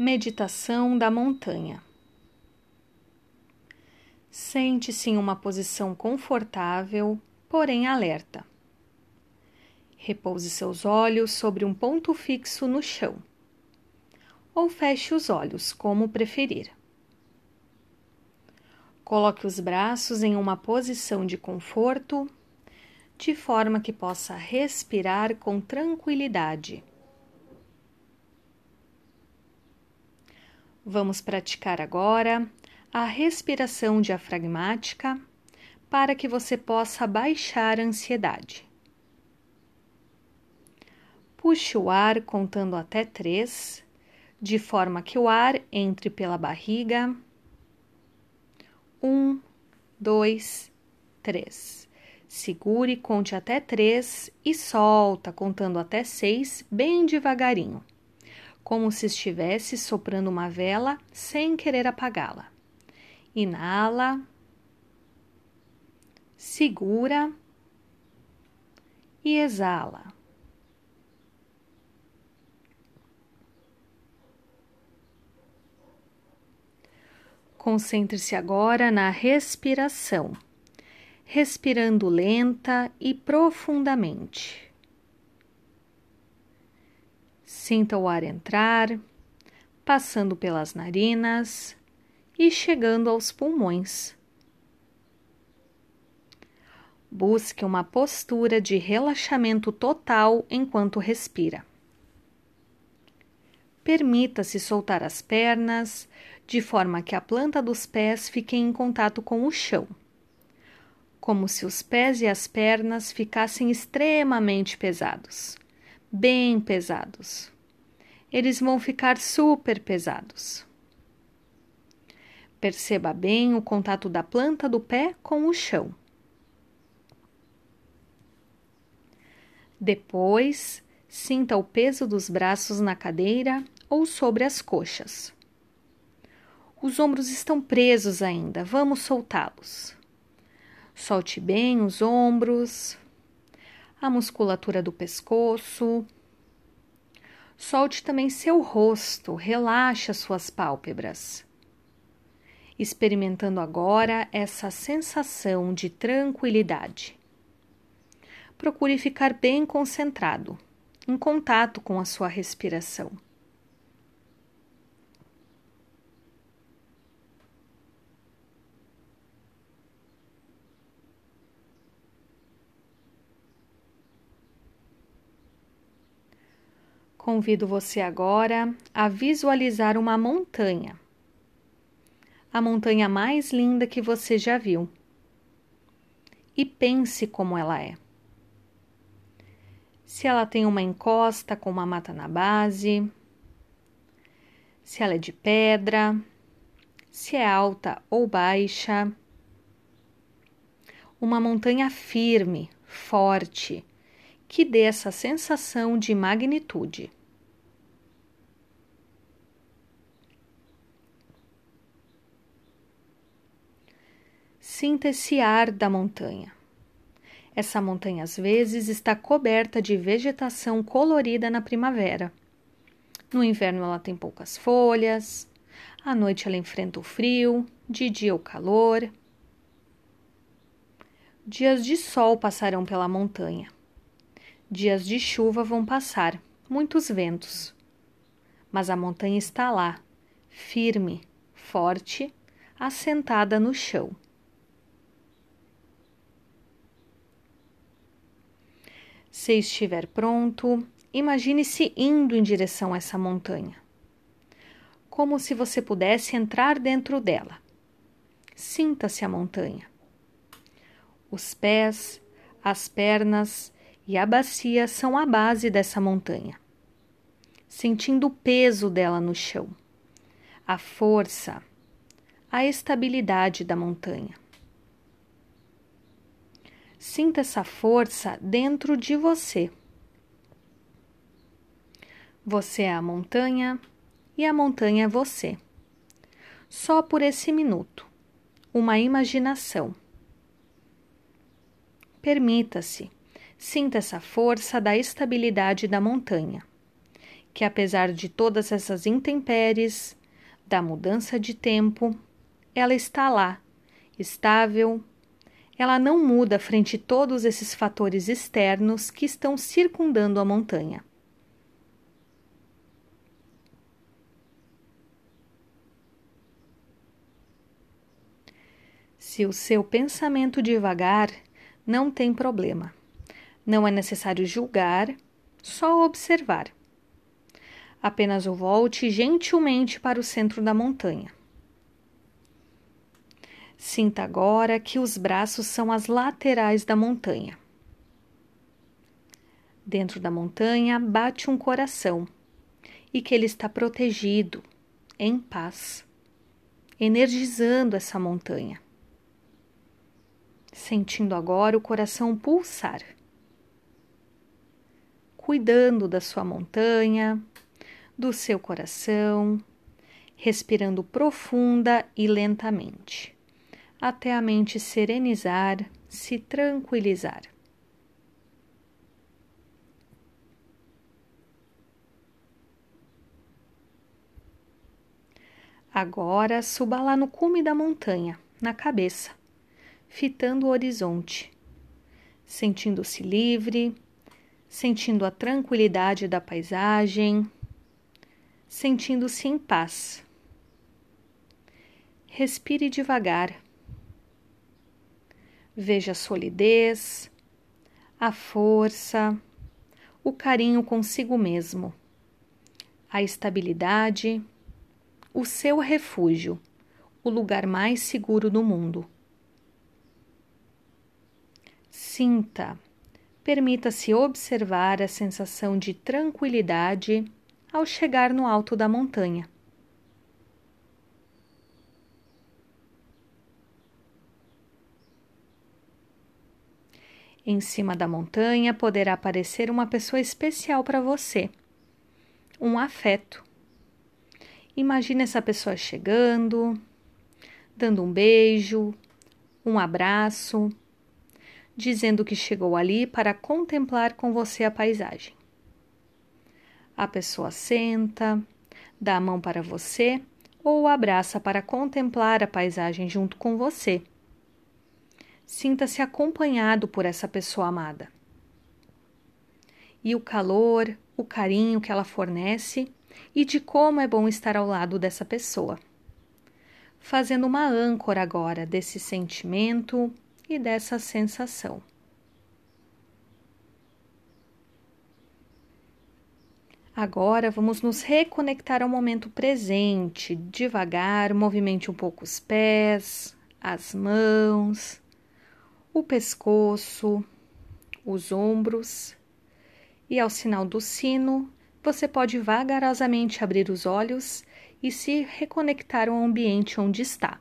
Meditação da montanha. Sente-se em uma posição confortável, porém alerta. Repouse seus olhos sobre um ponto fixo no chão. Ou feche os olhos, como preferir. Coloque os braços em uma posição de conforto, de forma que possa respirar com tranquilidade. Vamos praticar agora a respiração diafragmática para que você possa baixar a ansiedade. Puxe o ar contando até três, de forma que o ar entre pela barriga. Um, dois, três. Segure, conte até três e solta, contando até seis, bem devagarinho como se estivesse soprando uma vela sem querer apagá-la. Inala, segura e exala. Concentre-se agora na respiração, respirando lenta e profundamente. Sinta o ar entrar, passando pelas narinas e chegando aos pulmões. Busque uma postura de relaxamento total enquanto respira. Permita-se soltar as pernas de forma que a planta dos pés fiquem em contato com o chão, como se os pés e as pernas ficassem extremamente pesados, bem pesados eles vão ficar super pesados. Perceba bem o contato da planta do pé com o chão. Depois, sinta o peso dos braços na cadeira ou sobre as coxas. Os ombros estão presos ainda, vamos soltá-los. Solte bem os ombros, a musculatura do pescoço, Solte também seu rosto, relaxe as suas pálpebras. Experimentando agora essa sensação de tranquilidade. Procure ficar bem concentrado, em contato com a sua respiração. Convido você agora a visualizar uma montanha. A montanha mais linda que você já viu. E pense como ela é. Se ela tem uma encosta com uma mata na base, se ela é de pedra, se é alta ou baixa. Uma montanha firme, forte, que dê essa sensação de magnitude. Sinta esse ar da montanha. Essa montanha às vezes está coberta de vegetação colorida na primavera. No inverno ela tem poucas folhas, à noite ela enfrenta o frio, de dia o calor. Dias de sol passarão pela montanha. Dias de chuva vão passar, muitos ventos. Mas a montanha está lá, firme, forte, assentada no chão. Se estiver pronto, imagine-se indo em direção a essa montanha, como se você pudesse entrar dentro dela. Sinta-se a montanha. Os pés, as pernas e a bacia são a base dessa montanha, sentindo o peso dela no chão, a força, a estabilidade da montanha. Sinta essa força dentro de você. Você é a montanha e a montanha é você. Só por esse minuto, uma imaginação. Permita-se, sinta essa força da estabilidade da montanha, que, apesar de todas essas intempéries, da mudança de tempo, ela está lá, estável. Ela não muda frente a todos esses fatores externos que estão circundando a montanha. Se o seu pensamento devagar, não tem problema. Não é necessário julgar, só observar. Apenas o volte gentilmente para o centro da montanha. Sinta agora que os braços são as laterais da montanha. Dentro da montanha bate um coração e que ele está protegido, em paz, energizando essa montanha. Sentindo agora o coração pulsar, cuidando da sua montanha, do seu coração, respirando profunda e lentamente, até a mente serenizar, se tranquilizar. Agora suba lá no cume da montanha, na cabeça fitando o horizonte, sentindo-se livre, sentindo a tranquilidade da paisagem, sentindo-se em paz. Respire devagar. Veja a solidez, a força, o carinho consigo mesmo, a estabilidade, o seu refúgio, o lugar mais seguro do mundo. Sinta, permita-se observar a sensação de tranquilidade ao chegar no alto da montanha. Em cima da montanha poderá aparecer uma pessoa especial para você, um afeto. Imagine essa pessoa chegando, dando um beijo, um abraço dizendo que chegou ali para contemplar com você a paisagem. A pessoa senta, dá a mão para você ou abraça para contemplar a paisagem junto com você. Sinta-se acompanhado por essa pessoa amada. E o calor, o carinho que ela fornece e de como é bom estar ao lado dessa pessoa. Fazendo uma âncora agora desse sentimento e dessa sensação. Agora vamos nos reconectar ao momento presente. Devagar, movimente um pouco os pés, as mãos, o pescoço, os ombros. E ao sinal do sino, você pode vagarosamente abrir os olhos e se reconectar ao ambiente onde está.